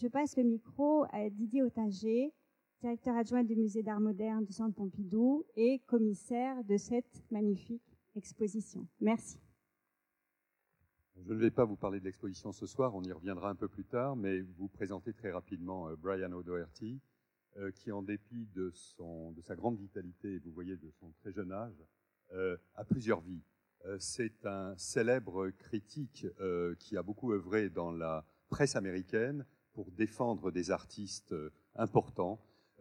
je passe le micro à Didier Otager, directeur adjoint du musée d'art moderne du Centre Pompidou et commissaire de cette magnifique exposition. Merci. Je ne vais pas vous parler de l'exposition ce soir, on y reviendra un peu plus tard, mais vous présenter très rapidement euh, Brian O'Doherty, euh, qui en dépit de, de sa grande vitalité, vous voyez de son très jeune âge, euh, a plusieurs vies. C'est un célèbre critique qui a beaucoup œuvré dans la presse américaine pour défendre des artistes importants.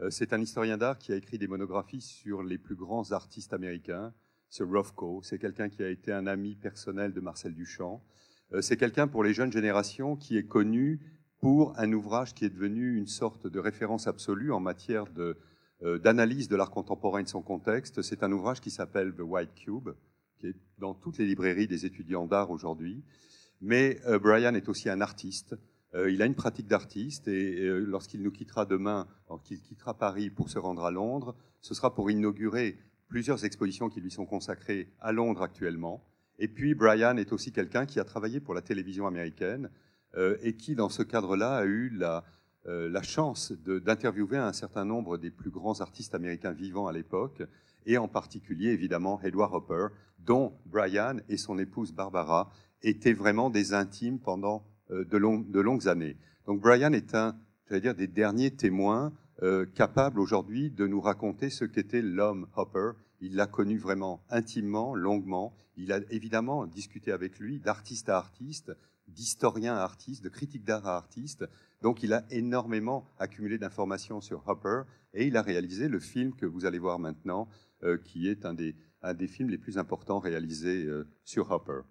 C'est un historien d'art qui a écrit des monographies sur les plus grands artistes américains. C'est Rothko, c'est quelqu'un qui a été un ami personnel de Marcel Duchamp. Euh, c'est quelqu'un pour les jeunes générations qui est connu pour un ouvrage qui est devenu une sorte de référence absolue en matière euh, d'analyse de, l'art contemporain et de son contexte. C'est un ouvrage qui s'appelle The White Cube, qui est dans toutes les librairies des étudiants d'art aujourd'hui. Mais euh, Brian est aussi un artiste. Il a une pratique d'artiste et lorsqu'il nous quittera demain, lorsqu'il quittera Paris pour se rendre à Londres, ce sera pour inaugurer plusieurs expositions qui lui sont consacrées à Londres actuellement. Et puis Brian est aussi quelqu'un qui a travaillé pour la télévision américaine euh, et qui, dans ce cadre-là, a eu la, euh, la chance d'interviewer un certain nombre des plus grands artistes américains vivants à l'époque, et en particulier, évidemment, Edward Hopper, dont Brian et son épouse Barbara étaient vraiment des intimes pendant euh, de, longues années. Donc Brian est un, dire, des derniers témoins capables aujourd'hui de nous raconter ce qu'était l'homme Hopper il l'a connu vraiment intimement, longuement. Il a évidemment discuté avec lui d'artiste à artiste, d'historien à artiste, de critique d'art à artiste. Donc il a énormément accumulé d'informations sur Hopper et il a réalisé le film que vous allez voir maintenant, euh, qui est un des, un des films les plus importants réalisés euh, sur Hopper.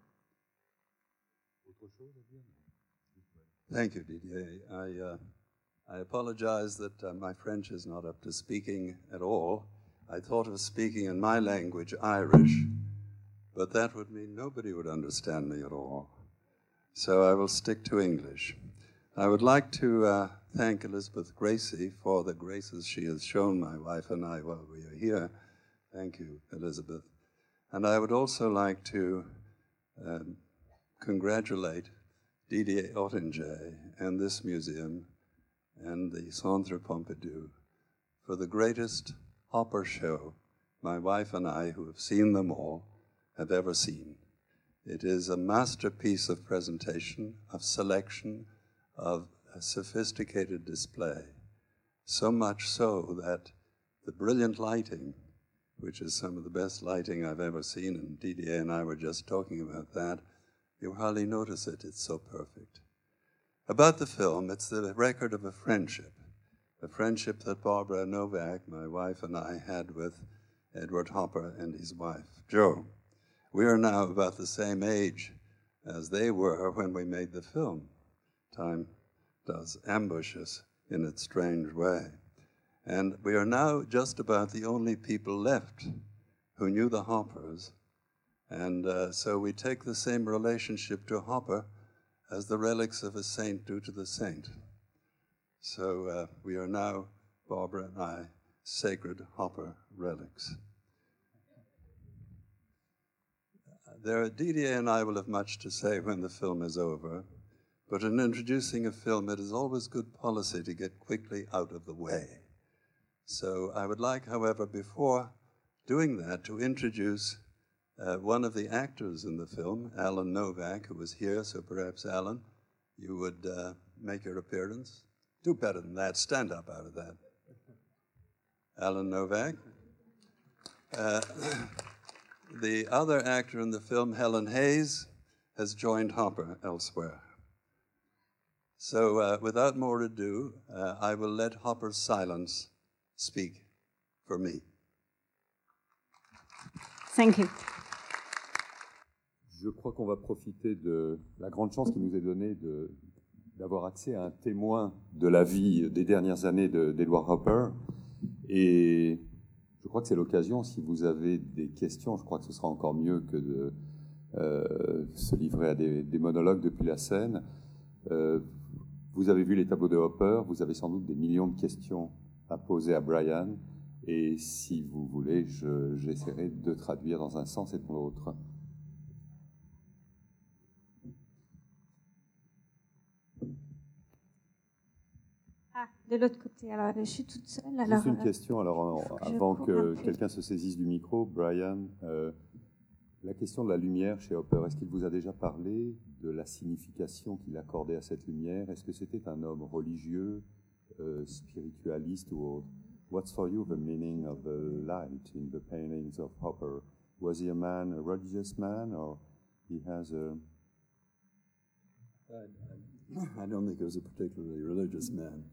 Thank you, Didier. I, uh, I apologize that uh, my French is not up to speaking at all. I thought of speaking in my language, Irish, but that would mean nobody would understand me at all. So I will stick to English. I would like to uh, thank Elizabeth Gracie for the graces she has shown my wife and I while we are here. Thank you, Elizabeth. And I would also like to um, congratulate Didier Ottinger and this museum and the Centre Pompidou for the greatest Hopper show my wife and I, who have seen them all, have ever seen. It is a masterpiece of presentation, of selection, of a sophisticated display. So much so that the brilliant lighting, which is some of the best lighting I've ever seen, and Didier and I were just talking about that, you hardly notice it, it's so perfect. About the film, it's the record of a friendship a friendship that Barbara Novak, my wife, and I had with Edward Hopper and his wife, Joe. We are now about the same age as they were when we made the film. Time does ambush us in its strange way. And we are now just about the only people left who knew the Hoppers. And uh, so we take the same relationship to Hopper as the relics of a saint do to the saint. So uh, we are now, Barbara and I, sacred Hopper relics. There, Didier and I will have much to say when the film is over, but in introducing a film, it is always good policy to get quickly out of the way. So I would like, however, before doing that, to introduce uh, one of the actors in the film, Alan Novak, who was here. So perhaps, Alan, you would uh, make your appearance. Do better than that. Stand up out of that. Alan Novak. Uh, the other actor in the film, Helen Hayes, has joined Hopper elsewhere. So, uh, without more ado, uh, I will let Hopper's silence speak for me. Thank you. Je crois qu'on va profiter de la grande chance qui nous est donnée d'avoir accès à un témoin de la vie des dernières années d'Edward Hopper. Et je crois que c'est l'occasion, si vous avez des questions, je crois que ce sera encore mieux que de euh, se livrer à des, monologues depuis la scène. Euh, vous avez vu les tableaux de Hopper, vous avez sans doute des millions de questions à poser à Brian. Et si vous voulez, j'essaierai de traduire dans un sens et dans l'autre. Ah, de l'autre côté. Alors, je suis toute seule. Alors, Juste une question. Alors, avant que quelqu'un se saisisse du micro, Brian, la question de la lumière chez Hopper, est-ce qu'il vous a déjà parlé de la signification qu'il accordait à cette lumière? Est-ce que c'était un homme religieux, euh, spiritualiste ou autre? What's for you the meaning of the light in the paintings of Hopper? Was he a man, a religious man, or he has a... I, I don't think he was a particularly religious man.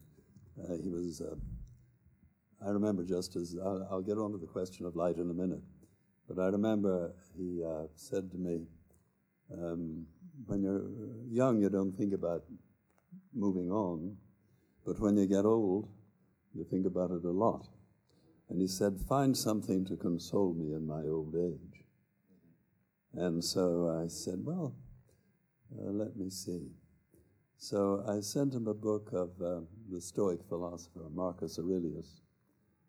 Uh, he was, uh, I remember just as, I'll, I'll get on to the question of light in a minute. But I remember he uh, said to me, um, when you're young, you don't think about moving on, but when you get old, you think about it a lot. And he said, Find something to console me in my old age. And so I said, Well, uh, let me see. So I sent him a book of uh, the Stoic philosopher Marcus Aurelius.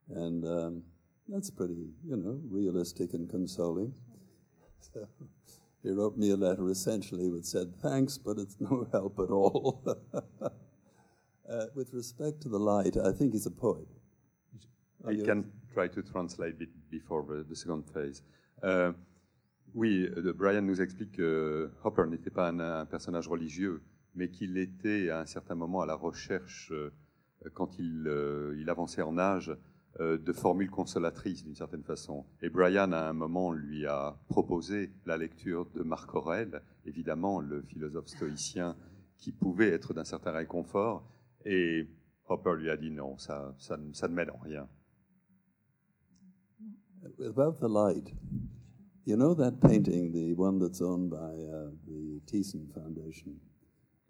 And um, that's pretty, you know, realistic and consoling. So he wrote me a letter essentially which said, Thanks, but it's no help at all. uh, with respect to the light, I think he's a poet. I can try to translate it before the, the second phase. Uh, oui, euh, Brian nous explique que Hopper n'était pas un, un, personnage religieux, mais qu'il était à un certain moment à la recherche, euh, quand il, euh, il avançait en âge, Euh, de formules consolatrices d'une certaine façon. Et Brian, à un moment, lui a proposé la lecture de Marc Aurèle, évidemment le philosophe stoïcien qui pouvait être d'un certain réconfort, et Hopper lui a dit non, ça, ça, ne m'aide en rien. About the light, you know that painting, the one that's owned by uh, the Thiessen Foundation,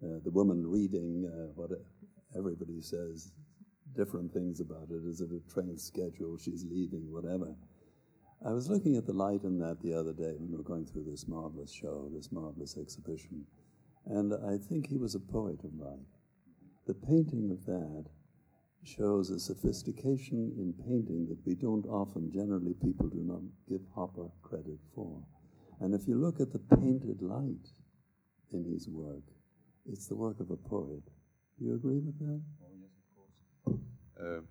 uh, the woman reading uh, what everybody says different things about it. Is it a train schedule? She's leaving, whatever. I was looking at the light in that the other day when we were going through this marvelous show, this marvelous exhibition, and I think he was a poet of light. The painting of that shows a sophistication in painting that we don't often, generally, people do not give Hopper credit for. And if you look at the painted light in his work, it's the work of a poet. Do you agree with that? Euh,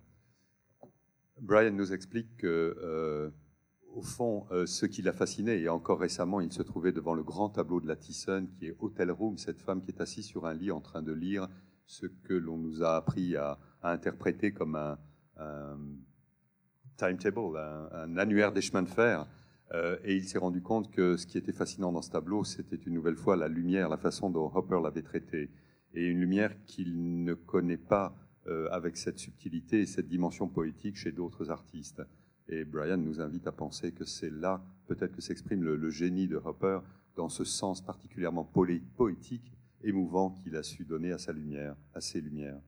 Brian nous explique que, euh, au fond, euh, ce qui l'a fasciné, et encore récemment, il se trouvait devant le grand tableau de la Thyssen, qui est Hotel Room, cette femme qui est assise sur un lit en train de lire ce que l'on nous a appris à, interpréter comme un, timetable, un, annuaire des chemins de fer. Et il s'est rendu compte que ce qui était fascinant dans ce tableau, c'était une nouvelle fois la lumière, la façon dont Hopper l'avait traité Et une lumière qu'il ne connaît pas euh, avec cette subtilité et cette dimension poétique chez d'autres artistes. Et Brian nous invite à penser que c'est là peut-être que s'exprime le, le, génie de Hopper dans ce sens particulièrement poétique, émouvant qu'il a su donner à sa lumière, à ses lumières.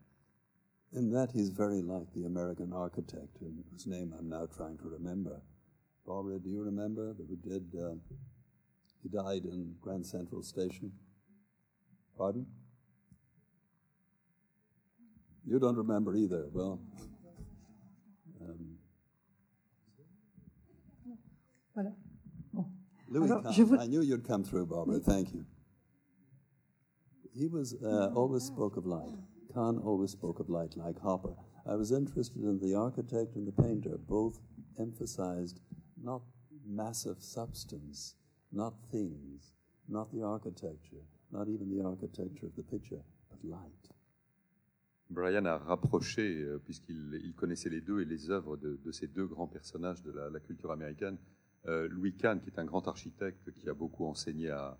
In that he's very like the American architect whose name I'm now trying to remember. Barbara, do you remember that we did? Uh, he died in Grand Central Station. Pardon? You don't remember either. Well, um, voilà. Bon. Louis Alors, vous... I knew you'd come through, Barbara. Thank you. He was uh, always spoke of light. Kahn always spoke of light, like Hopper. I was interested in the architect and the painter. Both emphasized not massive substance, not things, not the architecture, not even the architecture of the picture, but light. Brian a rapproché, euh, puisqu'il connaissait les deux et les œuvres de, ces deux grands personnages de la, culture américaine, euh, Louis Kahn, qui est un grand architecte qui a beaucoup enseigné à,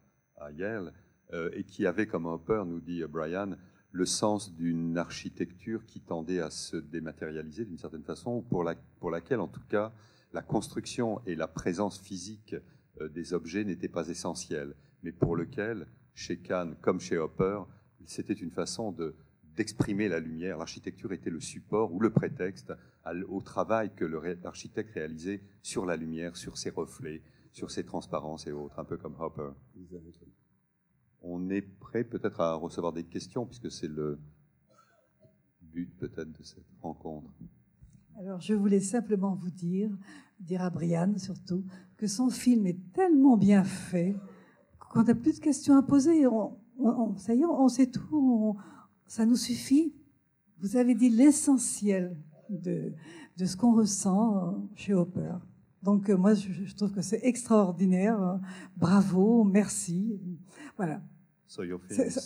Yale, euh, et qui avait comme Hopper, nous dit Brian, le sens d'une architecture qui tendait à se dématérialiser d'une certaine façon, pour, pour, laquelle en tout cas la construction et la présence physique des objets n'étaient pas essentielles, mais pour lequel, chez Kahn comme chez Hopper, c'était une façon de, d'exprimer la lumière. L'architecture était le support ou le prétexte au travail que l'architecte réalisait sur la lumière, sur ses reflets, sur ses transparences et autres, un peu comme Hopper. On est prêt peut-être à recevoir des questions, puisque c'est le but peut-être de cette rencontre. Alors, je voulais simplement vous dire, dire à Brian surtout, que son film est tellement bien fait qu'on n'a plus de questions à poser. On, ça y est, on sait tout ça nous suffit. Vous avez dit l'essentiel de, de ce qu'on ressent euh, chez Hopper. Donc euh, moi, je, je trouve que c'est extraordinaire. Bravo, merci. Voilà. So your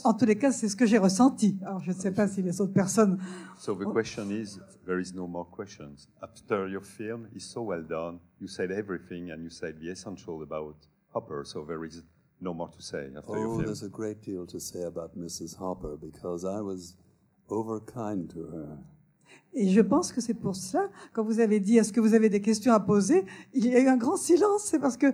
En tous les cas, c'est ce que j'ai ressenti. Alors, je ne sais pas si les autres personnes. So the question is, there is no more questions. After your film is so well done, you said everything and you said the essential about Hopper, so there is no more to say after your Oh, film. there's a great deal to say about Mrs. Hopper because I was overkind to her. Et je pense que c'est pour cela, quand vous avez dit est-ce que vous avez des questions à poser, il y a eu un grand silence. C'est parce que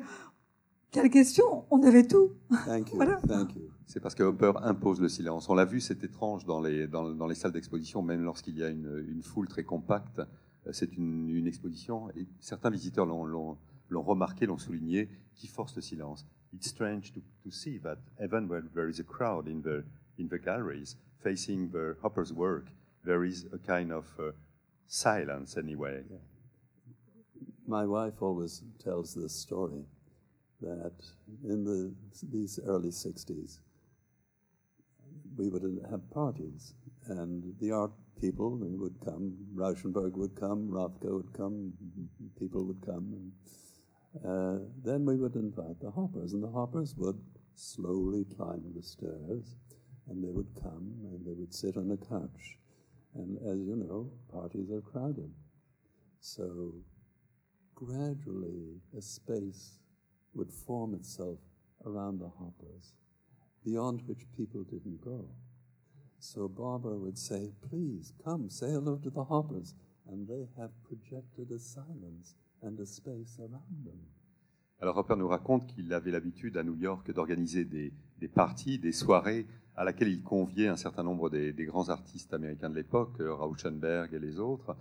quelles questions On avait tout. Thank you. Voilà. Thank you. C'est parce que Hopper impose le silence. On l'a vu, c'est étrange dans les, dans, dans les salles d'exposition, même lorsqu'il y a une, une foule très compacte. Euh, C'est une, une exposition, et certains visiteurs l'ont- l'ont l'ont remarqué, l'ont souligné, qui force le silence. It's strange to, to see that even when there is a crowd in the, in the galleries facing the Hopper's work, there is a kind of uh, silence anyway. My wife always tells this story that in the, these early 60s, we would have parties, and the art people would come. Rauschenberg would come, Rothko would come, people would come, and uh, then we would invite the Hoppers, and the Hoppers would slowly climb the stairs, and they would come and they would sit on a couch. And as you know, parties are crowded. So gradually a space would form itself around the hoppers, beyond which people didn't go. So Barbara would say, Please come, say hello to the hoppers. And they have projected a silence and a space around them. Alors Hopper nous raconte qu'il avait l'habitude à New York d'organiser des, des parties, des soirées à laquelle il conviait un certain nombre des, des grands artistes américains de l'époque, euh, Rauschenberg et les autres,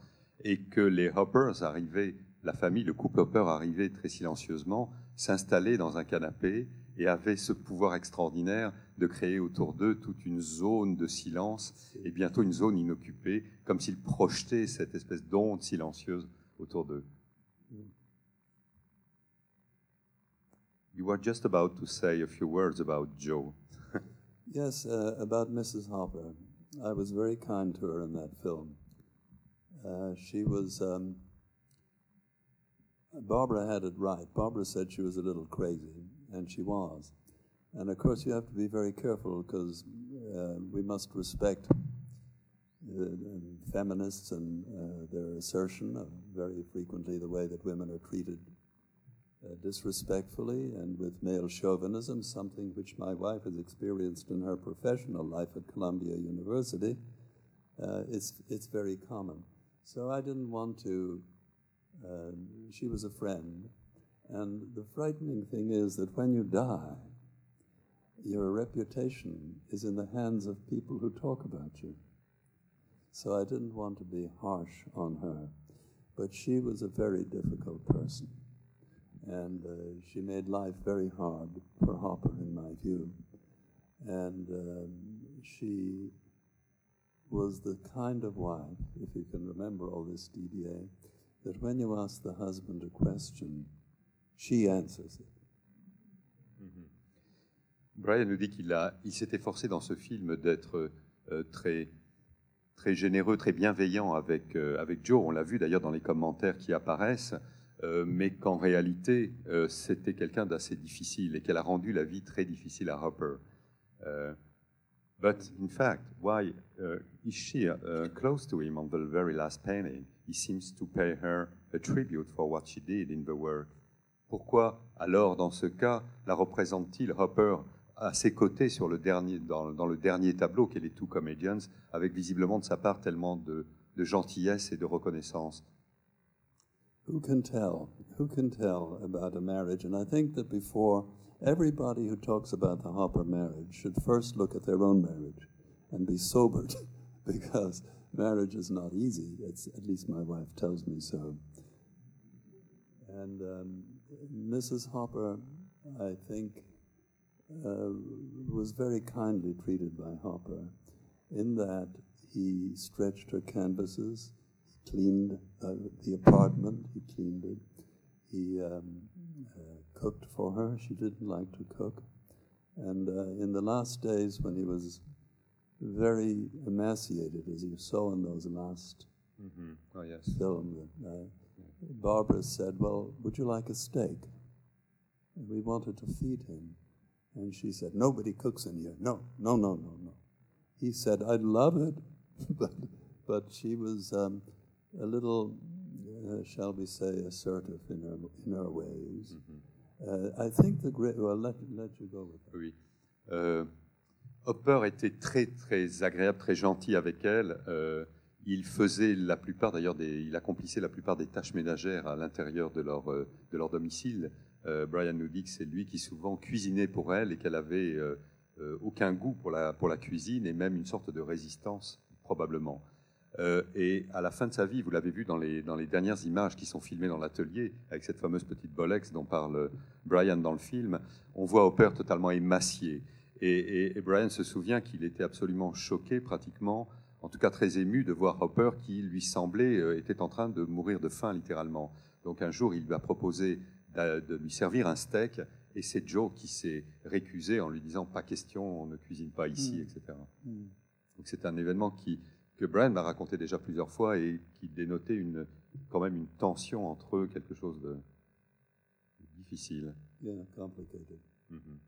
et que les Hoppers arrivaient, la famille, le couple Hopper arrivait très silencieusement, s'installait dans un canapé et avait ce pouvoir extraordinaire de créer autour d'eux toute une zone de silence et bientôt une zone inoccupée, comme s'ils projetaient cette espèce d'onde silencieuse autour d'eux. You were just about to say a few words about Joe. Yes, uh, about Mrs. Hopper. I was very kind to her in that film. Uh, she was. Um, Barbara had it right. Barbara said she was a little crazy, and she was. And of course, you have to be very careful because uh, we must respect uh, feminists and uh, their assertion of very frequently the way that women are treated uh, disrespectfully and with male chauvinism, something which my wife has experienced in her professional life at Columbia University. Uh, it's, it's very common. So I didn't want to, uh, she was a friend. And the frightening thing is that when you die, your reputation is in the hands of people who talk about you. So I didn't want to be harsh on her. But she was a very difficult person and uh, she made life very hard for Hopper, in my view. And um, she was the kind of wife, if you can remember all this DDA, that when you ask the husband a question, she answers it. Brian nous dit qu'il a, il s'est efforcé dans ce film d'être euh, très, très généreux, très bienveillant avec, euh, avec Joe. On l'a vu d'ailleurs dans les commentaires qui apparaissent, euh, mais qu'en réalité, c'était quelqu'un d'assez difficile et qu'elle a rendu la vie très difficile à Hopper. Euh, but in fact, why uh, is she uh, close to him on the very last painting? He seems to pay her a tribute for what she did in the work. Pourquoi alors, dans ce cas, la représente-t-il Hopper à ses côtés sur le dernier, dans, dans le dernier tableau qu'est les Two Comedians, avec visiblement de sa part tellement de, de gentillesse et de reconnaissance? Who can tell? Who can tell about a marriage? And I think that before everybody who talks about the Hopper marriage should first look at their own marriage and be sobered because marriage is not easy. It's, at least my wife tells me so. And um, Mrs. Hopper, I think, uh, was very kindly treated by Hopper in that he stretched her canvases, he cleaned uh, the apartment, he cleaned it, he um, uh, cooked for her. She didn't like to cook. And uh, in the last days when he was very emaciated, as you saw in those last Mhm. Oh, yes. film. That, uh, Barbara said, Well, would you like a steak? And we wanted to feed him. And she said, Nobody cooks in here. No, no, no, no, no. He said, I'd love it. but, but she was um, a little, uh, shall we say, assertive in her, in her ways. Uh, I think the great, well, let, let you go with that. Oui. Hopper était très très agréable, très gentil avec elle. Euh, il faisait la plupart, d'ailleurs, il accomplissait la plupart des tâches ménagères à l'intérieur de leur euh, de leur domicile. Euh, Brian nous dit que c'est lui qui souvent cuisinait pour elle et qu'elle avait aucun goût pour la pour la cuisine et même une sorte de résistance probablement. Et à la fin de sa vie, vous l'avez vu dans les, dans les dernières images qui sont filmées dans l'atelier, avec cette fameuse petite Bolex dont parle Brian dans le film, on voit Hopper totalement émacié. Et, et- et Brian se souvient qu'il était absolument choqué, pratiquement, en tout cas très ému, de voir Hopper qui lui semblait euh, était en train de mourir de faim, littéralement. Donc un jour, il lui a proposé de lui servir un steak, et c'est Joe qui s'est récusé en lui disant pas question, on ne cuisine pas ici, Mm. etc. Mm. Donc c'est un événement qui, que Brian m'a raconté déjà plusieurs fois et qui dénotait une, quand même une tension entre eux, quelque chose de difficile. Yeah, complicated. Mhm.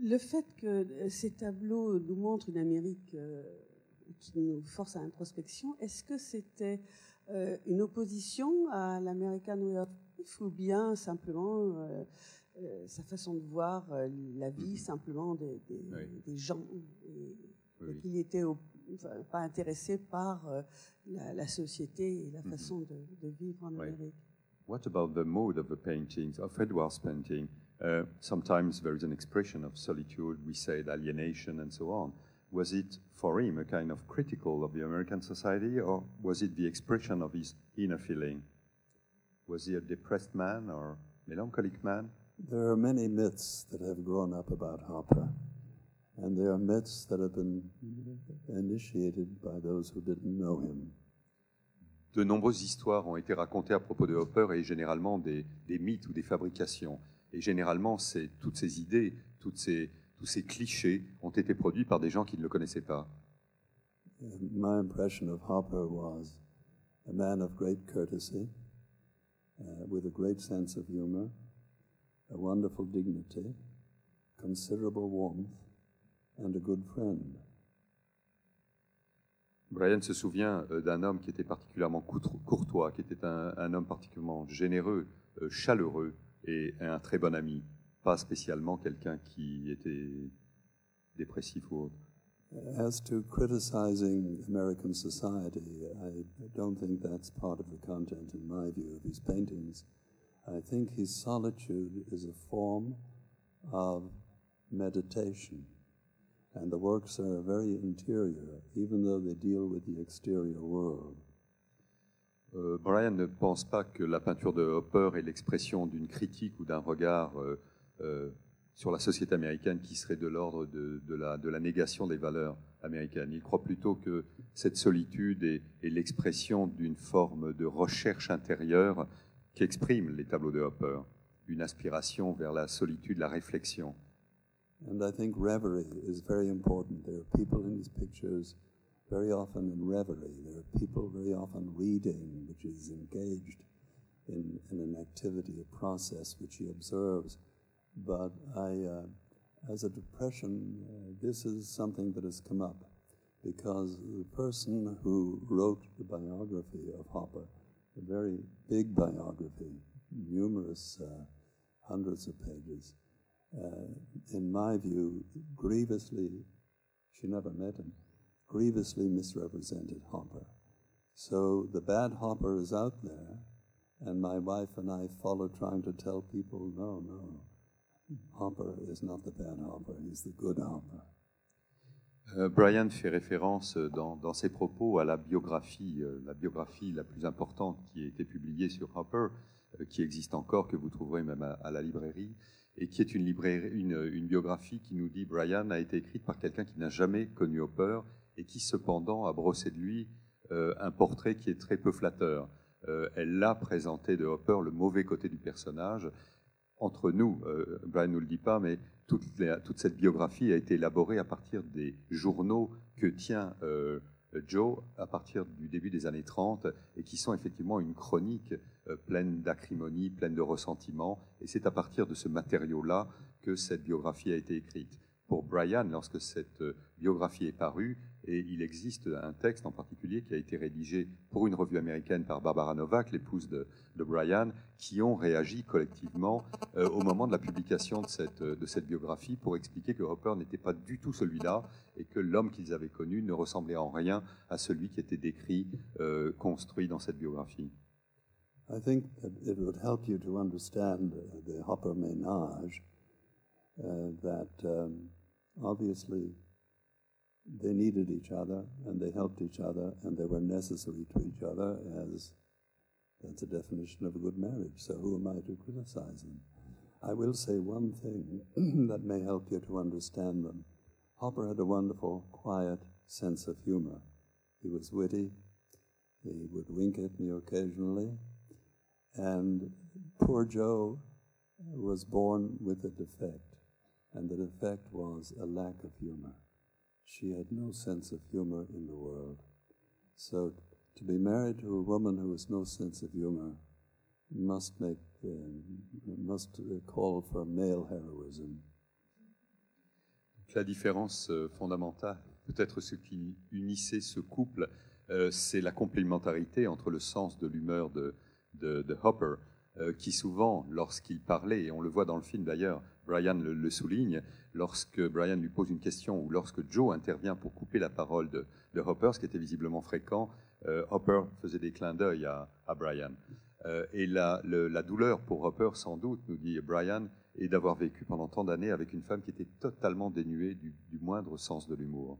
Le fait que euh, ces tableaux nous montrent une Amérique euh, qui nous force à introspection, est-ce que c'était euh, une opposition à l'American Way of Life ou bien simplement sa façon de voir la vie simplement des, des- Oui. des gens et, Oui, et qu'il était au- enfin, pas intéressé par la, la société et la Mhm. façon de, de vivre en Oui. Amérique? What about the mode of the paintings, of Edward's painting? Uh, sometimes there is an expression of solitude, we said alienation and so on. Was it for him a kind of critical of the American society, or was it the expression of his inner feeling? Was he a depressed man or melancholic man? There are many myths that have grown up about Hopper, and there are myths that have been initiated by those who didn't know him. De nombreuses histoires ont été racontées à propos de Hopper et généralement des, des mythes ou des fabrications. Et généralement, toutes ces idées, toutes ces, tous ces clichés ont été produits par des gens qui ne le connaissaient pas. My impression of Hopper was a man of great courtesy, uh, with a great sense of humor, a wonderful dignity, considerable warmth, and a good friend. Brian se souvient euh, d'un homme qui était particulièrement courto- courtois, qui était un, un homme particulièrement généreux, euh, chaleureux et un très bon ami, pas spécialement quelqu'un qui était dépressif ou autre. As to criticizing American society, I don't think that's part of the content, in my view, of his paintings. I think his solitude is a form of meditation, and the works are very interior, even though they deal with the exterior world. Euh, Brian ne pense pas que la peinture de Hopper est l'expression d'une critique ou d'un regard euh, euh, sur la société américaine qui serait de l'ordre de, la, négation des valeurs américaines. Il croit plutôt que cette solitude est, est l'expression d'une forme de recherche intérieure qu'expriment les tableaux de Hopper, une aspiration vers la solitude, la réflexion. And I think reverie is very important. There are people in his pictures very often in reverie. There are people very often reading, which is engaged in, in an activity, a process which he observes. But I, uh, as a depression, uh, this is something that has come up because the person who wrote the biography of Hopper, a very big biography, numerous uh, hundreds of pages, uh, in my view, grievously, she never met him, grievously misrepresented Hopper. So the bad Hopper is out there, and my wife and I follow trying to tell people, no, no, Hopper is not the bad Hopper, he's the good Hopper. Euh, Brian fait référence euh, dans, dans ses propos à la biographie, euh, la biographie la plus importante qui a été publiée sur Hopper, qui existe encore, que vous trouverez même à, à la librairie, et qui est une, librairie, une, une biographie qui nous dit Brian a été écrite par quelqu'un qui n'a jamais connu Hopper et qui cependant a brossé de lui euh, un portrait qui est très peu flatteur. elle l'a présenté de Hopper le mauvais côté du personnage. Entre nous, Brian ne nous le dit pas, mais toute, toute, cette biographie a été élaborée à partir des journaux que tient Joe à partir du début des années 30 et qui sont effectivement une chronique euh, pleine d'acrimonie, pleine de ressentiment. Et c'est à partir de ce matériau-là que cette biographie a été écrite. Pour Brian, lorsque cette euh, biographie est parue, et il existe un texte en particulier qui a été rédigé pour une revue américaine par Barbara Novak, l'épouse de, Brian, qui ont réagi collectivement euh, au moment de la publication de cette, de cette biographie pour expliquer que Hopper n'était pas du tout celui-là et que l'homme qu'ils avaient connu ne ressemblait en rien à celui qui était décrit, euh, construit dans cette biographie. I think it would help you to understand the Hopper ménage uh, that um, obviously they needed each other and they helped each other and they were necessary to each other as that's a definition of a good marriage. So who am I to criticize them? I will say one thing that may help you to understand them. Hopper had a wonderful, quiet sense of humor. He was witty. He would wink at me occasionally. And poor Joe was born with a defect, and the defect was a lack of humor. She had no sense of humor in the world. So to be married to a woman who has no sense of humor must make uh, must call for male heroism. La différence euh, fondamentale, peut-être ce qui unissait ce couple, euh, c'est la complémentarité entre le sens de l'humeur de, de, de, Hopper, euh, qui souvent, lorsqu'il parlait, et on le voit dans le film d'ailleurs, Brian le, souligne, lorsque Brian lui pose une question ou lorsque Joe intervient pour couper la parole de, Hopper, ce qui était visiblement fréquent, euh, Hopper faisait des clins d'œil à, Brian. Euh, et la, douleur pour Hopper, sans doute, nous dit Brian, est d'avoir vécu pendant tant d'années avec une femme qui était totalement dénuée du, du moindre sens de l'humour.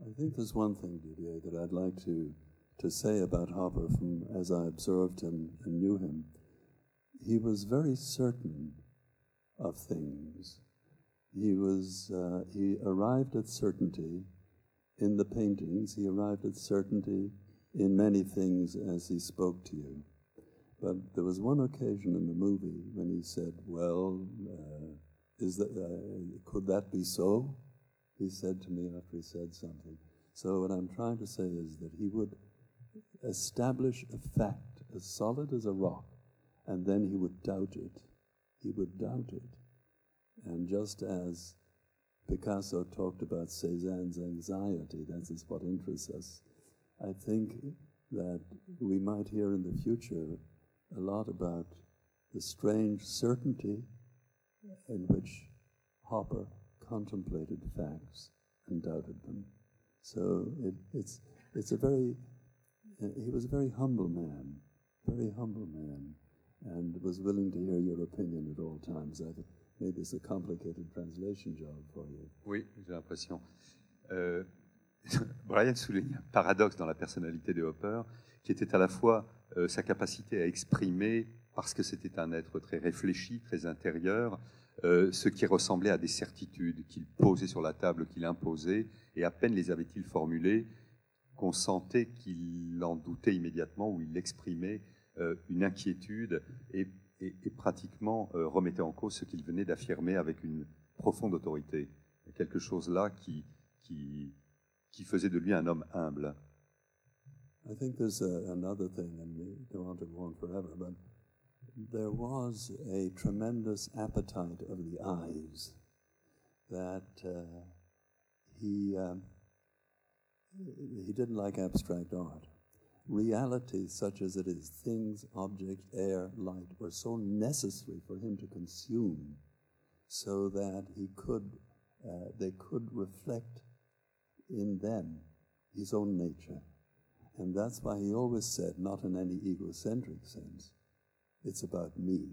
I think there's one thing, Didier, that I'd like to, to say about Hopper from as I observed him and knew him. He was very certain of things. He was uh, he arrived at certainty in the paintings. He arrived at certainty in many things as he spoke to you. But there was one occasion in the movie when he said, "Well, uh, is that uh, could that be so?" He said to me after he said something. So what I'm trying to say is that he would establish a fact as solid as a rock, and then he would doubt it he would doubt it. And just as Picasso talked about Cézanne's anxiety, that is what interests us, I think that we might hear in the future a lot about the strange certainty in which Hopper contemplated facts and doubted them. So it, it's, it's a very, he was a very humble man, very humble man and was willing to hear your opinion at all times. This a complicated translation job for you. Oui, j'ai l'impression. Euh, Brian souligne un paradoxe dans la personnalité de Hopper, qui était à la fois euh, sa capacité à exprimer, parce que c'était un être très réfléchi, très intérieur, euh, ce qui ressemblait à des certitudes qu'il posait sur la table, qu'il imposait, et à peine les avait-il formulées qu'on sentait qu'il en doutait immédiatement ou il l'exprimait une inquiétude et, et, et pratiquement euh, remettait en cause ce qu'il venait d'affirmer avec une profonde autorité. Quelque chose là qui, qui, qui faisait de lui un homme humble. I think there's a, another thing, and we don't want to go on forever, but there was a tremendous appetite of the eyes that uh, he, um, he didn't like abstract art. Reality such as it is, things, objects, air, light, were so necessary for him to consume so that he could, uh, they could reflect in them his own nature. And that's why he always said, not in any egocentric sense, it's about me.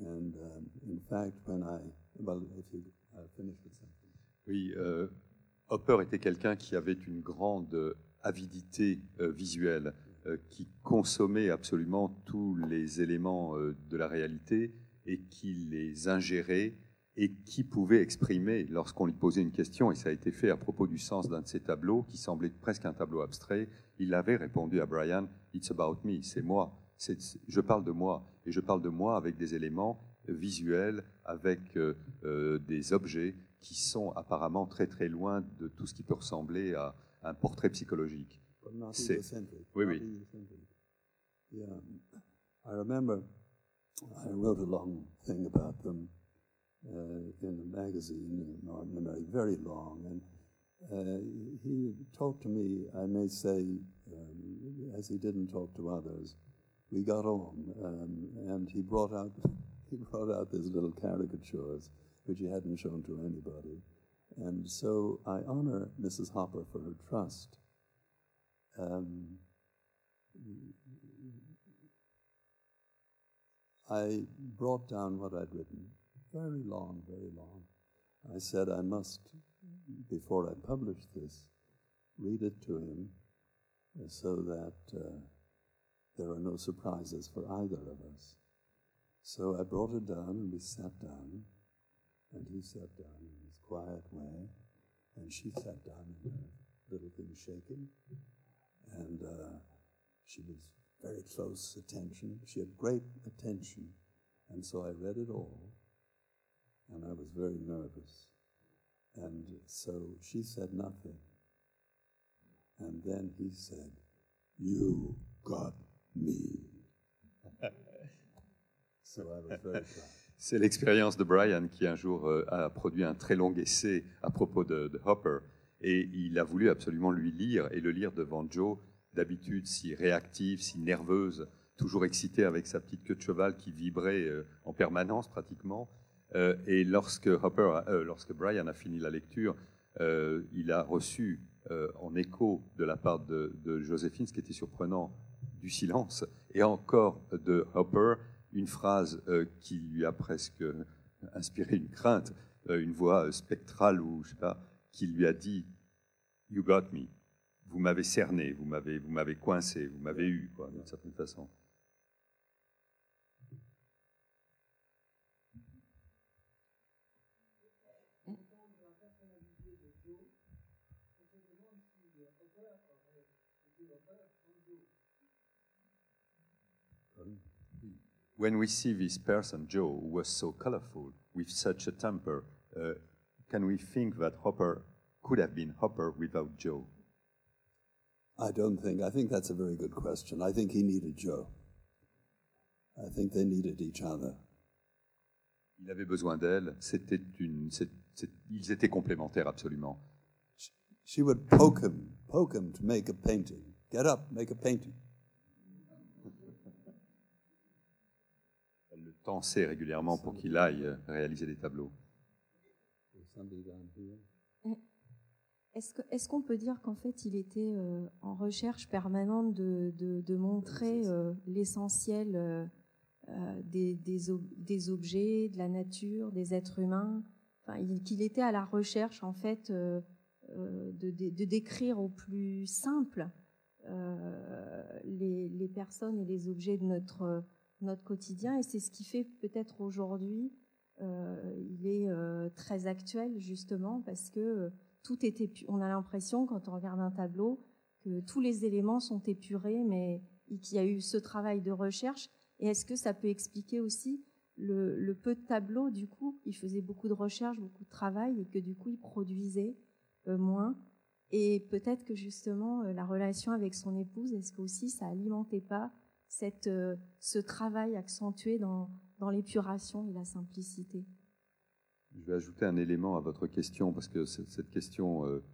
And um, in fact, when I, well, if you, I'll finish with something. Oui, euh, Hopper était quelqu'un qui avait une grande avidité euh, visuelle, euh, qui consommait absolument tous les éléments euh, de la réalité et qui les ingérait et qui pouvait exprimer, lorsqu'on lui posait une question, et ça a été fait à propos du sens d'un de ses tableaux, qui semblait presque un tableau abstrait, il avait répondu à Brian, It's about me, c'est moi, je parle de moi, et je parle de moi avec des éléments visuels, avec des objets qui sont apparemment très très loin de tout ce qui peut ressembler à un portrait psychologique. C'est oui oui. Yeah. I remember I wrote a long thing about them uh, in a magazine in Northern America, very long, and uh, he talked to me. I may say, um, as he didn't talk to others, we got on, um, and he brought out he brought out these little caricatures which he hadn't shown to anybody. And so I honor Mrs. Hopper for her trust. Um, I brought down what I'd written, very long, very long. I said I must, before I publish this, read it to him so that uh, there are no surprises for either of us. So I brought it down and we sat down, and he sat down in his quiet way, and she sat down in her little thing shaking, and uh, she was very close attention. She had great attention, and so I read it all, and I was very nervous. And so she said nothing. And then he said, You got C'est l'expérience de Brian qui un jour euh, a produit un très long essai à propos de, Hopper et il a voulu absolument lui lire et le lire devant Joe, d'habitude si réactive, si nerveuse, toujours excitée avec sa petite queue de cheval qui vibrait euh, en permanence pratiquement. Euh, et lorsque, Hopper, lorsque Brian a fini la lecture, il a reçu en écho de la part de, de Joséphine, ce qui était surprenant, du silence, et encore de Hopper, une phrase euh, qui lui a presque inspiré une crainte, euh, une voix spectrale ou je sais pas, qui lui a dit You got me. Vous m'avez cerné, vous m'avez, vous m'avez coincé, vous m'avez eu, d'une certaine façon. When we see this person, Joe, who was so colorful, with such a temper, uh, can we think that Hopper could have been Hopper without Joe? I don't think. I think that's a very good question. I think he needed Joe. I think they needed each other. Il avait besoin d'elle. C'était une. C ils étaient complémentaires absolument. She would poke him, poke him to make a painting. Get up, make a painting. Tensait régulièrement pour qu'il aille réaliser des tableaux. Est-ce qu'on peut dire qu'en fait il était euh, en recherche permanente de, de, montrer euh, l'essentiel euh, des, des, objets, de la nature, des êtres humains, qu'il était à la recherche en fait de, de, décrire au plus simple les, les, personnes et les objets de notre notre quotidien et c'est ce qui fait peut-être aujourd'hui euh, il est euh, très actuel justement parce que euh, tout était on a l'impression quand on regarde un tableau que tous les éléments sont épurés mais qu'il y a eu ce travail de recherche. Et est-ce que ça peut expliquer aussi le, peu de tableaux du coup il faisait beaucoup de recherche beaucoup de travail et que du coup il produisait moins? Et peut-être que justement la relation avec son épouse est-ce que aussi ça alimentait pas cette, euh, ce travail accentué dans, dans l'épuration et la simplicité. Je vais ajouter un élément à votre question, parce que cette question, euh,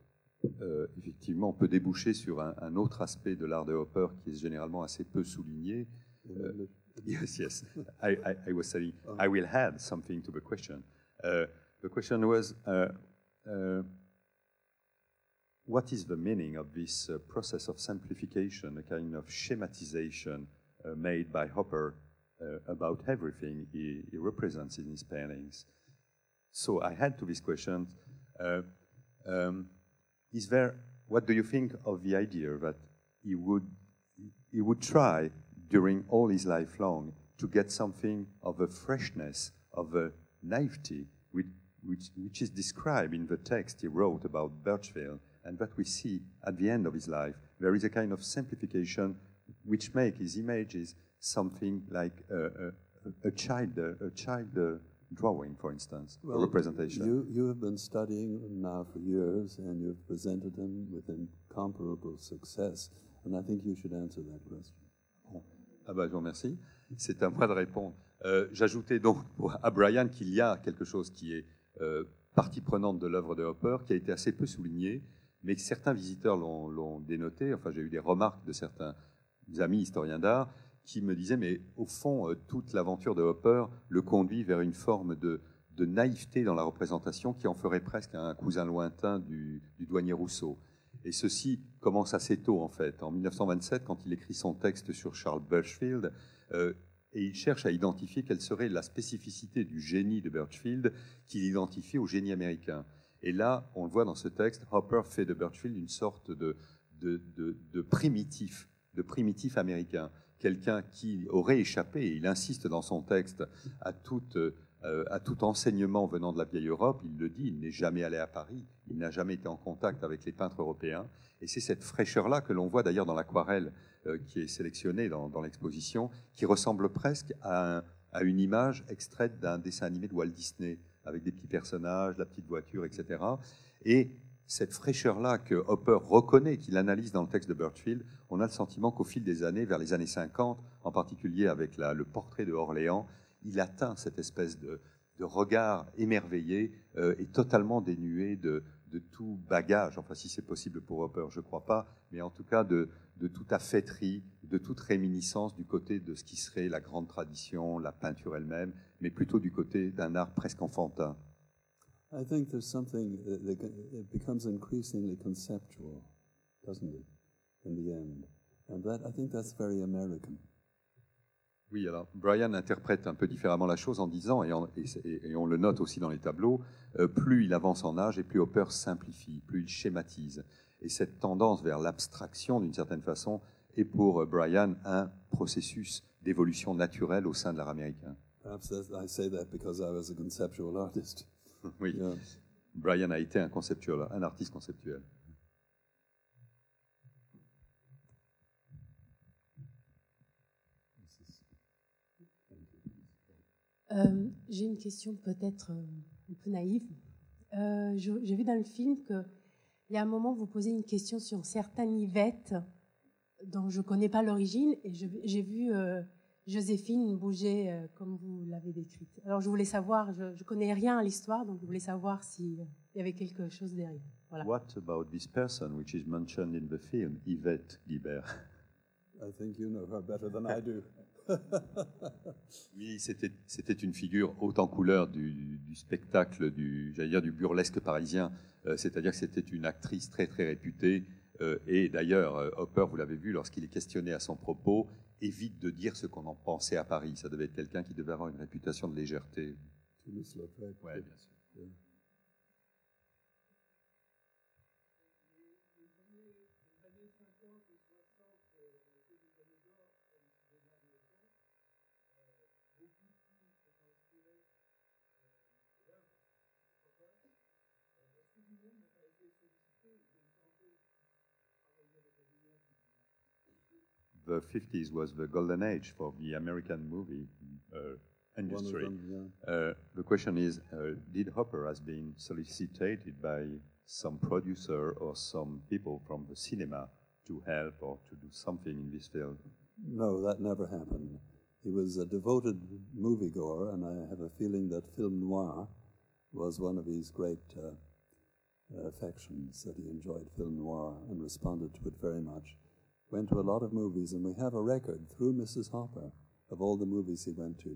euh, effectivement, peut déboucher sur un, un, autre aspect de l'art de Hopper qui est généralement assez peu souligné. Uh, yes, yes. I, I, I, was saying, I will add something to the question. Uh, the question was, uh, uh what is the meaning of this uh, process of simplification, a kind of schematization made by Hopper uh, about everything he, he, represents in his paintings. So I had to this question: uh, um, Is there? What do you think of the idea that he would he would try during all his life long to get something of a freshness, of a naivety which, which, which is described in the text he wrote about Birchfield and that we see at the end of his life. There is a kind of simplification which make his images something like a, a, a child, a child drawing, for instance, Well, a representation. You, you have been studying them now for years, and you've presented them with incomparable success. And I think you should answer that question. Ah bah, je vous remercie. C'est à moi de répondre. Euh, J'ajoutais donc à Brian qu'il y a quelque chose qui est euh, partie prenante de l'œuvre de Hopper, qui a été assez peu souligné, mais que certains visiteurs l'ont dénoté. Enfin, j'ai eu des remarques de certains amis historiens d'art qui me disaient, mais au fond, euh, toute l'aventure de Hopper le conduit vers une forme de, naïveté dans la représentation qui en ferait presque un cousin lointain du, du douanier Rousseau. Et ceci commence assez tôt, en fait. En 1927, quand il écrit son texte sur Charles Birchfield, euh, et il cherche à identifier quelle serait la spécificité du génie de Birchfield qu'il identifie au génie américain. Et là, on le voit dans ce texte, Hopper fait de Birchfield une sorte de, de- de primitif, de primitif américain. Quelqu'un qui aurait échappé, et il insiste dans son texte, à toute euh, à tout enseignement venant de la vieille Europe. Il le dit, il n'est jamais allé à Paris, il n'a jamais été en contact avec les peintres européens. Et c'est cette fraîcheur-là que l'on voit d'ailleurs dans l'aquarelle euh, qui est sélectionnée dans, l'exposition, qui ressemble presque à, à une image extraite d'un dessin animé de Walt Disney, avec des petits personnages, la petite voiture, etc. Et cette fraîcheur-là que Hopper reconnaît, qu'il analyse dans le texte de Birchfield, on a le sentiment qu'au fil des années, vers les années 50, en particulier avec le portrait de Orléans, il atteint cette espèce de, regard émerveillé euh, et totalement dénué de, de tout bagage, enfin si c'est possible pour Hopper, je ne crois pas, mais en tout cas de, de toute affaîtrie, de toute réminiscence du côté de ce qui serait la grande tradition, la peinture elle-même, mais plutôt du côté d'un art presque enfantin. I think there's something uh, that it becomes increasingly conceptual, doesn't it, in the end? And that I think that's very American. Oui, alors Brian interprète un peu différemment la chose en disant, et, en- et et- on le note aussi dans les tableaux, euh, plus il avance en âge et plus Hopper simplifie, plus il schématise. Et cette tendance vers l'abstraction, d'une certaine façon, est pour euh, Brian un processus d'évolution naturelle au sein de l'art américain. Perhaps I say that because I was a conceptual artist. Oui, Yeah. Brian a été un conceptuel, un artiste conceptuel. Euh, J'ai une question peut-être euh, un peu naïve. Euh, J'ai vu dans le film qu'il y a un moment, vous posez une question sur certaines Yvette dont je ne connais pas l'origine et j'ai vu euh, Joséphine bouger euh, comme vous l'avez décrite. Alors je voulais savoir, je ne connais rien à l'histoire, donc je voulais savoir s'il y avait quelque chose derrière. Voilà. What about this person which is mentioned in the film, Yvette Guibert? I think you know her better than I do. Oui, c'était c'était une figure haute en couleur du, du spectacle, du, j'allais dire du burlesque parisien. Euh, C'est-à-dire que c'était une actrice très très réputée. Euh, et d'ailleurs, euh, Hopper, vous l'avez vu, lorsqu'il est questionné à son propos, évite de dire ce qu'on en pensait à Paris. Ça devait être quelqu'un qui devait avoir une réputation de légèreté. Toulouse-Lautrec. Ouais, bien sûr. The 50s was the golden age for the American movie uh, industry. them, yeah. Uh, the question is, uh, did Hopper has been solicited by some producer or some people from the cinema to help or to do something in this field? No, that never happened. He was a devoted moviegoer, and I have a feeling that film noir was one of his great uh, affections, that he enjoyed film noir and responded to it very much. Went to a lot of movies, and we have a record through Mrs. Hopper of all the movies he went to.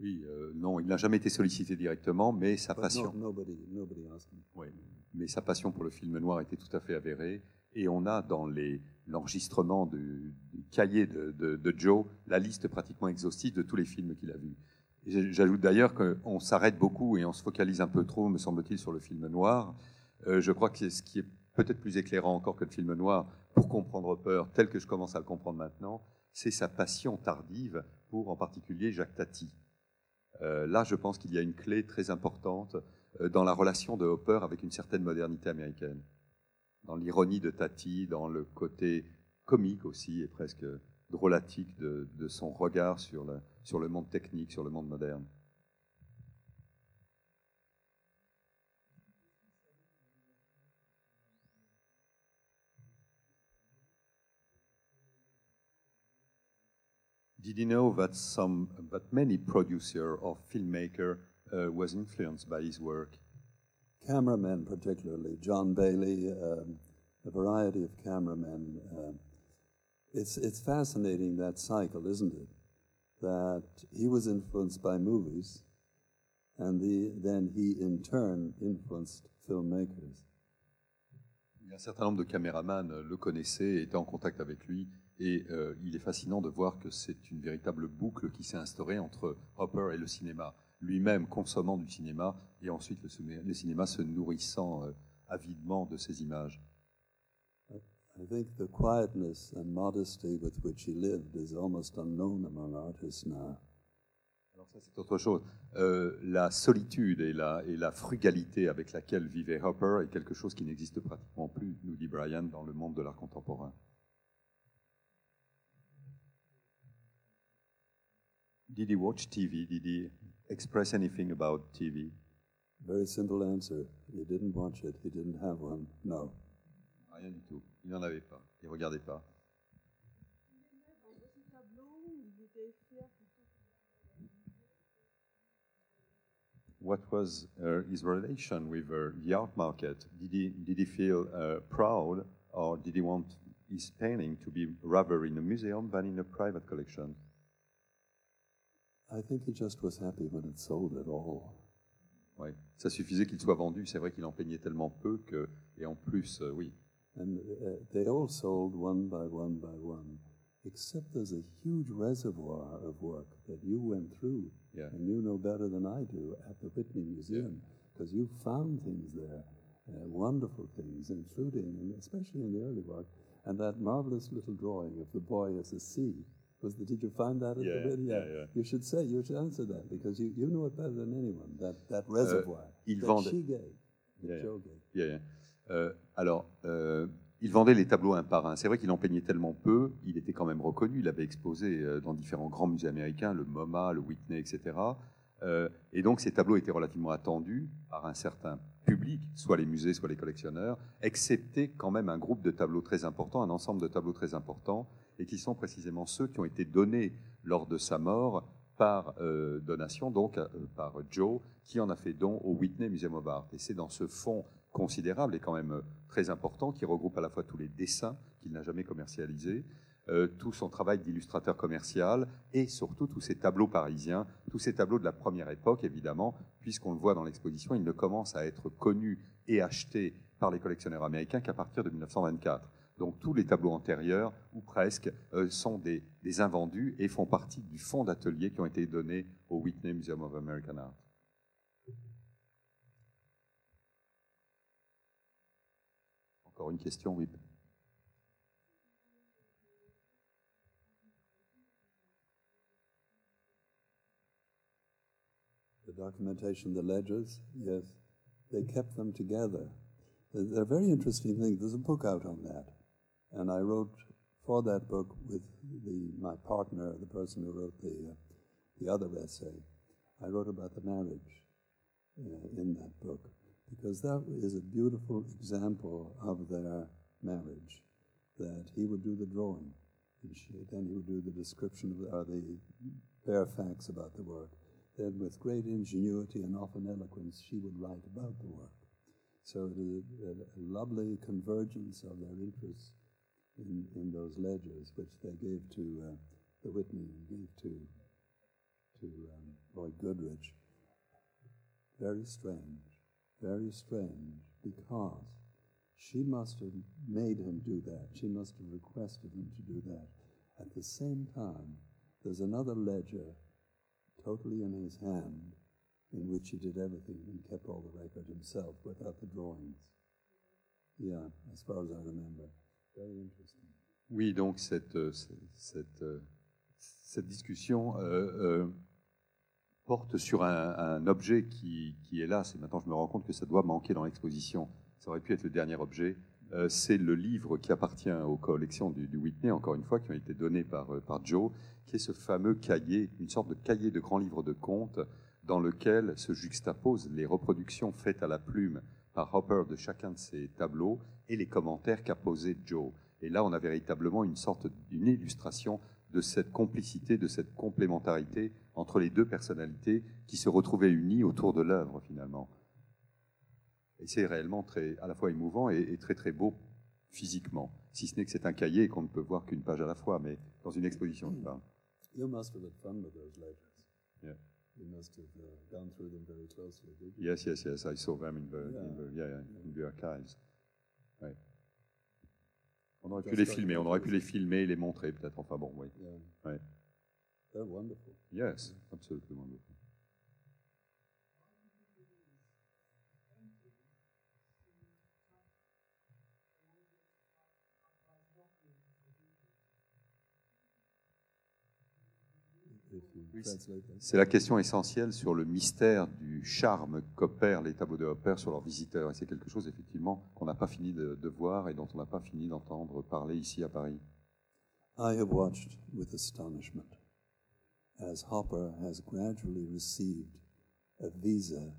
Oui, euh, non, il n'a jamais été sollicité directement, mais sa But no, passion, nobody, nobody asked him. oui, mais sa passion pour le film noir était tout à fait avérée. Et on a dans l'enregistrement du, du cahier de, de- de Joe la liste pratiquement exhaustive de tous les films qu'il a vus. J'ajoute d'ailleurs qu'on s'arrête beaucoup et on se focalise un peu trop, me semble-t-il, sur le film noir. Euh, je crois que c'est ce qui est peut-être plus éclairant encore que le film noir pour comprendre Hopper, tel que je commence à le comprendre maintenant, c'est sa passion tardive pour en particulier Jacques Tati. Euh, là, je pense qu'il y a une clé très importante euh, dans la relation de Hopper avec une certaine modernité américaine, dans l'ironie de Tati, dans le côté comique aussi et presque drôlatique de, son regard sur sur le monde technique, sur le monde moderne. Did you know that some, that many producer or filmmaker uh, was influenced by his work? Cameramen, particularly John Bailey, um, a variety of cameramen. Uh, it's it's fascinating that cycle, isn't it? That he was influenced by movies, and the, then he in turn influenced filmmakers. Il un certain nombre de caméramans euh, le connaissaient, étaient en contact avec lui, et euh, il est fascinant de voir que c'est une véritable boucle qui s'est instaurée entre Hopper et le cinéma. Lui-même consommant du cinéma, et ensuite le, ciné- le cinéma se nourrissant euh, avidement de ces images. I think the quietness and modesty with which he lived is almost unknown among artists now. Alors ça, c'est autre chose. Euh, la solitude et la, et la frugalité avec laquelle vivait Hopper est quelque chose qui n'existe pratiquement plus, nous dit Brian, dans le monde de l'art contemporain. Did he watch TV? Did he express anything about TV? Very simple answer. He didn't watch it. He didn't have one. No. Rien du tout. Il n'en avait pas. Il regardait pas. What was uh, his relation with uh, the art market? Did he, did he feel uh, proud or did he want his painting to be rather in a museum than in a private collection? I think he just was happy when it sold at all. Oui, ça suffisait qu'il soit vendu. C'est vrai qu'il en peignait tellement peu que, et en plus, euh, oui, And uh, they all sold one by one by one, except there's a huge reservoir of work that you went through, Yeah. and you know better than I do at the Whitney Museum, because you found things there, uh, wonderful things, including, and especially in the early work, and that marvelous little drawing of the boy as a sea. Was the, did you find that at Yeah, the yeah, yeah. You should say, you should answer that, because you, you know it better than anyone, that, that reservoir il that vendait- she gave, that Yeah, yeah. Joe gave. Yeah, yeah. Euh, alors, euh, il vendait les tableaux un par un. C'est vrai qu'il en peignait tellement peu, il était quand même reconnu. Il avait exposé euh, dans différents grands musées américains, le MoMA, le Whitney, etc. Euh, et donc, ces tableaux étaient relativement attendus par un certain public, soit les musées, soit les collectionneurs, excepté quand même un groupe de tableaux très important, un ensemble de tableaux très importants, et qui sont précisément ceux qui ont été donnés lors de sa mort par euh, donation, donc euh, par Joe, qui en a fait don au Whitney Museum of Art. Et c'est dans ce fonds considérable et quand même euh, très important qui regroupe à la fois tous les dessins qu'il n'a jamais commercialisés, tout son travail d'illustrateur commercial et surtout tous ces tableaux parisiens, tous ces tableaux de la première époque évidemment, puisqu'on le voit dans l'exposition, il ne commence à être connu et acheté par les collectionneurs américains qu'à partir de 1924. Donc tous les tableaux antérieurs, ou presque, euh, sont des, des invendus et font partie du fonds d'atelier qui ont été donnés au Whitney Museum of American Art. Encore une question, oui. the documentation, the ledgers, yes, they kept them together. They're, they're very interesting things. There's a book out on that, and I wrote for that book with the my partner, the person who wrote the uh, the other essay. I wrote about the marriage uh, in that book because that is a beautiful example of their marriage. That he would do the drawing, and she, then he would do the description of the, or the bare facts about the work then with great ingenuity and often eloquence, she would write about the work. So it is a, a lovely convergence of their interests in, in those ledgers, which they gave to uh, the Whitney and gave to to um, Lloyd Goodrich. Very strange, very strange, because she must have made him do that. She must have requested him to do that. At the same time, there's another ledger totally in his hand, in which he did everything and kept all the record himself without the drawings. Yeah, as far as I remember. Oui, donc cette, euh, cette, euh, cette discussion, euh, porte sur un, objet qui, qui, est là. C'est maintenant je me rends compte que ça doit manquer dans l'exposition. Ça aurait pu être le dernier objet. C'est le livre qui appartient aux collections du, Whitney, encore une fois, qui ont été données par, par Joe, qui est ce fameux cahier, une sorte de cahier de grand livre de contes dans lequel se juxtaposent les reproductions faites à la plume par Hopper de chacun de ces tableaux et les commentaires qu'a posés Joe. Et là, on a véritablement une sorte d'une illustration de cette complicité, de cette complémentarité entre les deux personnalités qui se retrouvaient unies autour de l'œuvre finalement. Et c'est réellement très, à la fois émouvant et, et, très très beau physiquement, si ce n'est que c'est un cahier qu'on ne peut voir qu'une page à la fois, mais dans une exposition. You You must have uh, gone through them very closely, did you? Yes, yes, yes. I saw them in the, yeah. In the, yeah, yeah, in the archives. Ouais. On aurait pu les filmer, on aurait pu les filmer, les montrer peut-être. Enfin bon, oui. Yeah. Ouais. They're wonderful. Yes, absolutely wonderful. C'est la question essentielle sur le mystère du charme qu'opèrent les tableaux de Hopper sur leurs visiteurs. Et c'est quelque chose, effectivement, qu'on n'a pas fini de, de, voir et dont on n'a pas fini d'entendre parler ici à Paris. I have watched with astonishment as Hopper has gradually received a visa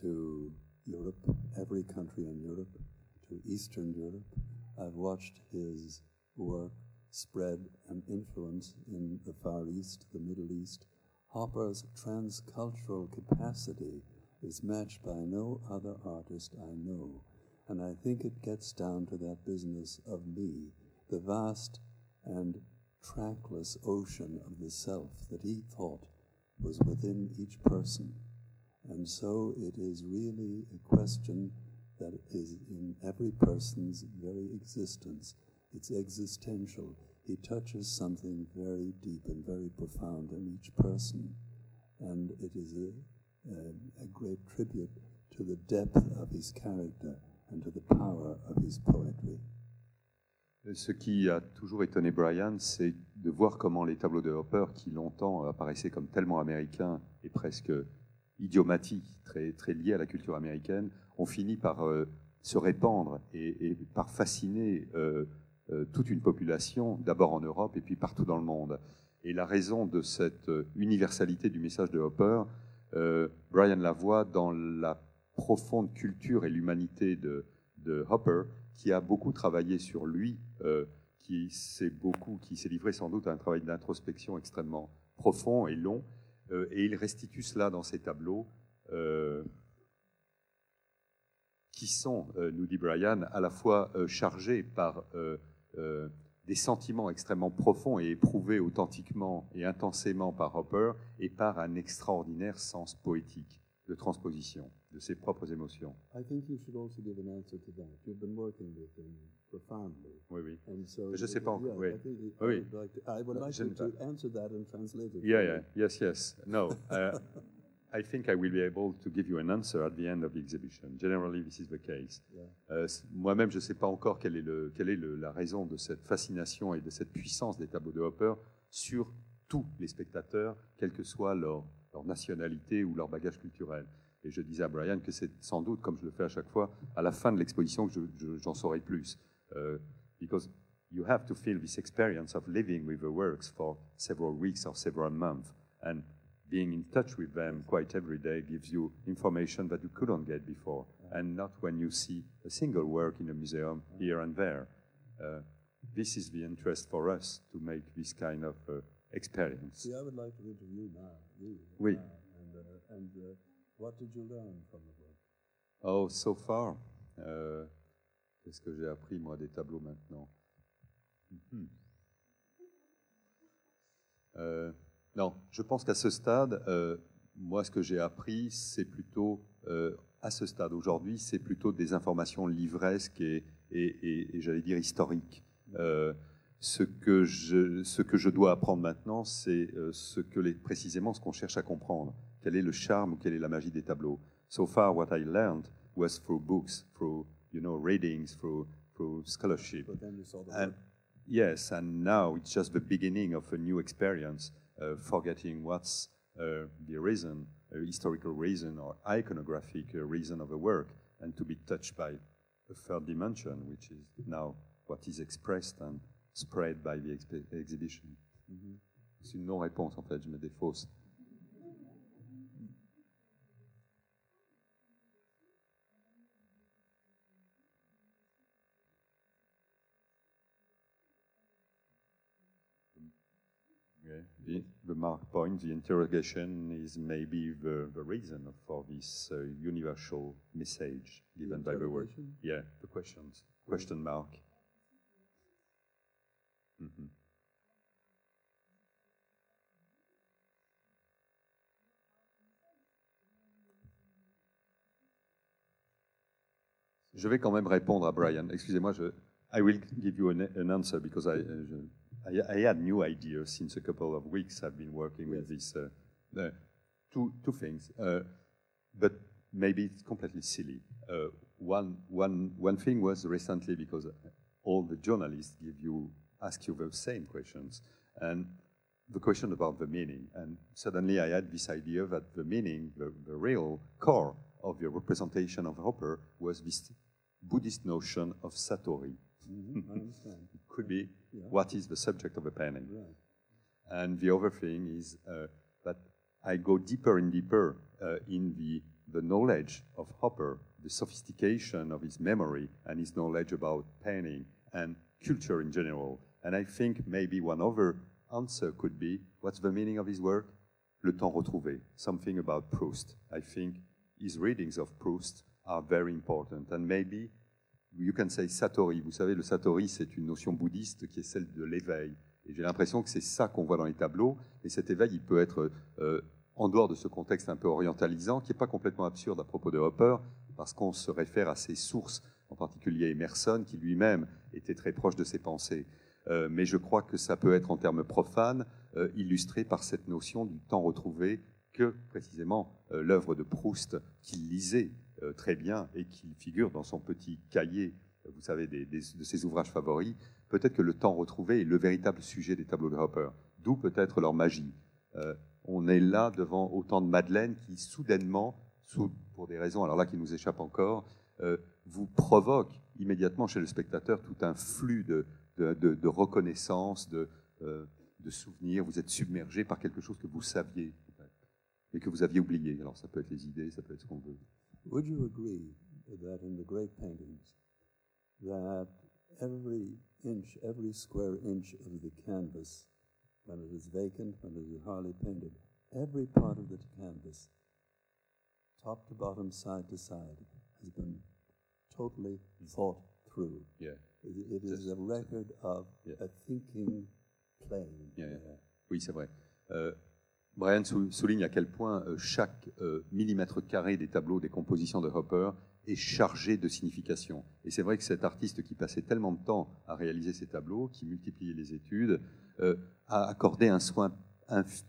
to Europe, every country in Europe, to Eastern Europe. I've watched his work spread and influence in the Far East, the Middle East, Hopper's transcultural capacity is matched by no other artist I know. And I think it gets down to that business of me, the vast and trackless ocean of the self that he thought was within each person. And so it is really a question that is in every person's very existence. It's existential. He touches something very deep and very profound in each person. And it is a, a, a great tribute to the depth of his character and to the power of his poetry. Ce qui a toujours étonné Brian, c'est de voir comment les tableaux de Hopper, qui longtemps apparaissaient comme tellement américains et presque idiomatiques, très, très liés à la culture américaine, ont fini par euh, se répandre et, et par fasciner euh, toute une population, d'abord en Europe et puis partout dans le monde. Et la raison de cette euh, universalité du message de Hopper, euh, Brian la voit dans la profonde culture et l'humanité de, Hopper, qui a beaucoup travaillé sur lui, euh, qui s'est beaucoup, qui s'est livré sans doute à un travail d'introspection extrêmement profond et long, euh, et il restitue cela dans ses tableaux. Euh, qui sont, nous dit Brian, à la fois chargés par euh, des sentiments extrêmement profonds et éprouvés authentiquement et intensément par Hopper et par un extraordinaire sens poétique de transposition de ses propres émotions. I think you should also give an answer to that. You've been working with him profoundly. Oui, oui. And so, Je ne sais pas encore. Yeah, oui. I, oui. Like to, I would like you to answer that and translate it. Yeah, yeah. Yes, yes. No. Uh, I think I will be able to give you an answer at the end of the exhibition. Generally, this is the case. Yeah. Euh, Moi-même, je ne sais pas encore quelle est, le, quelle est le, la raison de cette fascination et de cette puissance des tableaux de Hopper sur tous les spectateurs, quelle que soit leur, leur nationalité ou leur bagage culturel. Et je disais à Brian que c'est sans doute, comme je le fais à chaque fois, à la fin de l'exposition que j'en je, saurai plus. Uh, because you have to feel this experience of living with the works for several weeks or several months. And being in touch with them quite every day gives you information that you couldn't get before, and not when you see a single work in a museum here and there. Uh, this is the interest for us to make this kind of uh, experience. See, I would like to interview now, you, oui. now, and, uh, and uh, what did you learn from the book? Oh, so far, uh, qu'est-ce que j'ai appris moi des tableaux maintenant? Mm -hmm. Non, je pense qu'à ce stade, euh, moi, ce que j'ai appris, c'est plutôt, euh, à ce stade aujourd'hui, c'est plutôt des informations livresques et, et, et, et j'allais dire historiques. Euh, ce, que je, ce que je dois apprendre maintenant, c'est euh, ce que les, précisément ce qu'on cherche à comprendre. Quel est le charme ou quelle est la magie des tableaux? So far, what I learned was through books, through you know readings, through through scholarship. But then you saw the and, yes, and now it's just the beginning of a new experience. Uh, forgetting what's uh, the reason, historical reason or iconographic uh, reason of a work, and to be touched by a third dimension, which is now what is expressed and spread by the exhibition. C'est une non-réponse en fait, je mets des Yeah, the, the mark point, the interrogation is maybe the, the reason for this uh, universal message given by the word. Yeah, the questions, question mark. Mhm. Je vais quand même répondre à Brian. Excusez-moi, je, I will give you an, an answer because I, uh, je- I, I had new ideas since a couple of weeks. I've been working with this. Uh, uh, two, two things, uh, but maybe it's completely silly. Uh, one, one, one thing was recently because all the journalists give you, ask you the same questions, and the question about the meaning. And suddenly I had this idea that the meaning, the, the real core of your representation of Hopper was this Buddhist notion of Satori. Mhm, I understand. Could be Yeah. what is the subject of a painting. Right. And the other thing is uh, that I go deeper and deeper uh, in the, the knowledge of Hopper, the sophistication of his memory and his knowledge about painting and culture in general. And I think maybe one other answer could be what's the meaning of his work? Le temps retrouvé, something about Proust. I think his readings of Proust are very important. And maybe you can say Satori. Vous savez, le Satori, c'est une notion bouddhiste qui est celle de l'éveil. Et j'ai l'impression que c'est ça qu'on voit dans les tableaux. Et cet éveil, il peut être euh, en dehors de ce contexte un peu orientalisant, qui n'est pas complètement absurde à propos de Hopper, parce qu'on se réfère à ses sources, en particulier Emerson, qui lui-même était très proche de ses pensées. Euh, mais je crois que ça peut être, en termes profanes, euh, illustré par cette notion du temps retrouvé que, précisément, l'œuvre de Proust, qu'il lisait euh, très bien et qui figure dans son petit cahier, euh, vous savez, des- de ses ouvrages favoris, peut-être que le temps retrouvé est le véritable sujet des tableaux de Hopper, d'où peut-être leur magie. Euh, on est là devant autant de Madeleine qui, soudainement, pour des raisons alors là qui nous échappent encore, vous provoque immédiatement chez le spectateur tout un flux de, reconnaissance, de, de souvenirs. Vous êtes submergé par quelque chose que vous saviez et que vous aviez oublié. Alors ça peut être les idées, ça peut être ce qu'on veut. Would you agree that in the great paintings, that every inch, every square inch of the canvas, when it is vacant, when it is hardly painted, every part of the canvas, top to bottom, side to side, has been totally thought through. Yeah. It, it is a record of Yeah. a thinking plane. Yeah, yeah, yeah. Oui, c'est vrai. Euh, Brian sou- souligne à quel point euh, chaque euh, millimètre carré des tableaux, des compositions de Hopper est chargé de signification. Et c'est vrai que cet artiste qui passait tellement de temps à réaliser ces tableaux, qui multipliait les études, euh, a accordé un soin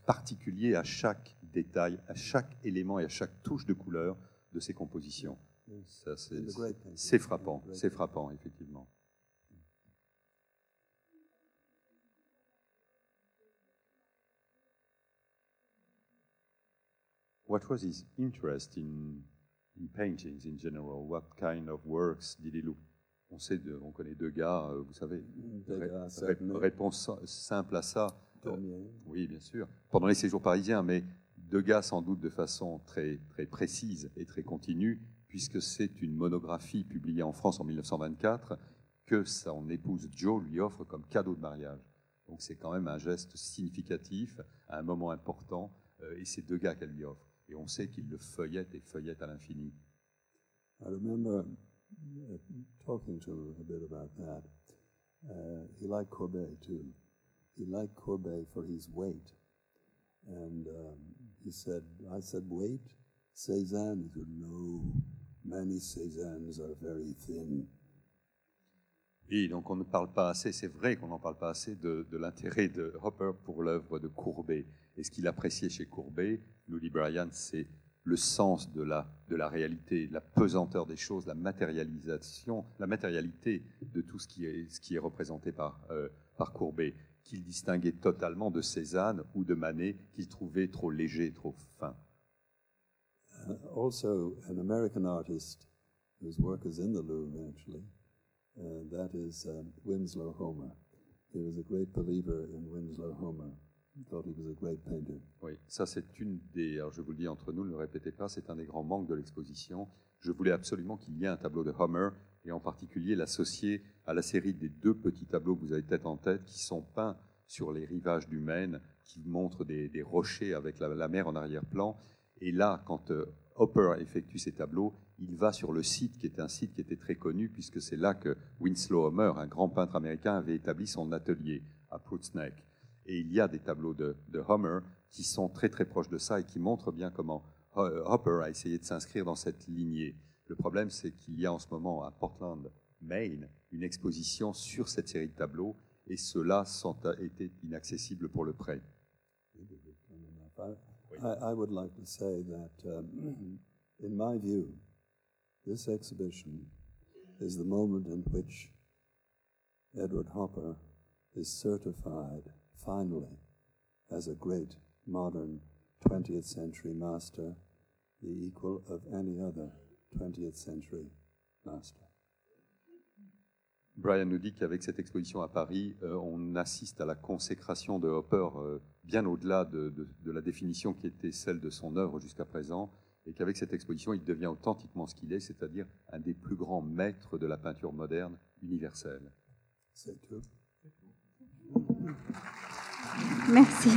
particulier à chaque détail, à chaque élément et à chaque touche de couleur de ses compositions. Ça, c'est- frappant, c'est frappant, effectivement. What was his interest in, in paintings in general? What kind of works did he look? On sait, de- on connaît Degas, euh, vous savez. Degas, Ré- ré- certainement. réponse simple à ça. euh, oui, bien sûr. Pendant les séjours parisiens, mais Degas sans doute de façon très, très précise et très continue, puisque c'est une monographie publiée en France en 1924 que son épouse Jo lui offre comme cadeau de mariage. Donc c'est quand même un geste significatif, à un moment important, euh, et c'est Degas qu'elle lui offre. Et on sait qu'il le feuillette et feuillette à l'infini. I remember uh, talking to him a bit about that. Uh, he liked Courbet too. He liked Courbet for his weight. And um, he said, I said, weight? Cézanne? He said, no. Many Cézannes are very thin. Et donc on ne parle pas assez, c'est vrai qu'on n'en parle pas assez de, de l'intérêt de Hopper pour l'œuvre de Courbet. Et ce qu'il appréciait chez Courbet, nous dit Brian, c'est le sens de la, de la réalité, la pesanteur des choses, la matérialisation, la matérialité de tout ce qui est, ce qui est représenté par, euh, par Courbet, qu'il distinguait totalement de Cézanne ou de Manet, qu'il trouvait trop léger, trop fin. Uh, also, an American artist whose work is in the Louvre, actually, uh, that is um, Winslow Homer. He was a great believer in Winslow Homer. He thought he was a great painter. Oui, ça c'est une des. Alors je vous le dis entre nous, ne le répétez pas, c'est un des grands manques de l'exposition. Je voulais absolument qu'il y ait un tableau de Homer et en particulier l'associer à la série des deux petits tableaux que vous avez tête en tête qui sont peints sur les rivages du Maine, qui montrent des, des rochers avec la, la, mer en arrière-plan. Et là, quand euh, Hopper effectue ces tableaux, il va sur le site qui est un site qui était très connu puisque c'est là que Winslow Homer, un grand peintre américain, avait établi son atelier à Prutzneck. Et il y a des tableaux de, de Homer qui sont très très proches de ça et qui montrent bien comment Hopper a essayé de s'inscrire dans cette lignée. Le problème, c'est qu'il y a en ce moment à Portland, Maine, une exposition sur cette série de tableaux et ceux-là sont été inaccessibles pour le prêt. I, I would like to say that, um, in my view, this exhibition is the moment in which Edward Hopper is certified finally as a great modern 20th century master, the equal of any other 20th century master. Brian nous dit qu'avec cette exposition à Paris, euh, on assiste à la consécration de Hopper euh, bien au-delà de, de, de, la définition qui était celle de son œuvre jusqu'à présent, et qu'avec cette exposition, il devient authentiquement ce qu'il est, c'est-à-dire un des plus grands maîtres de la peinture moderne universelle. C'est tout. Merci.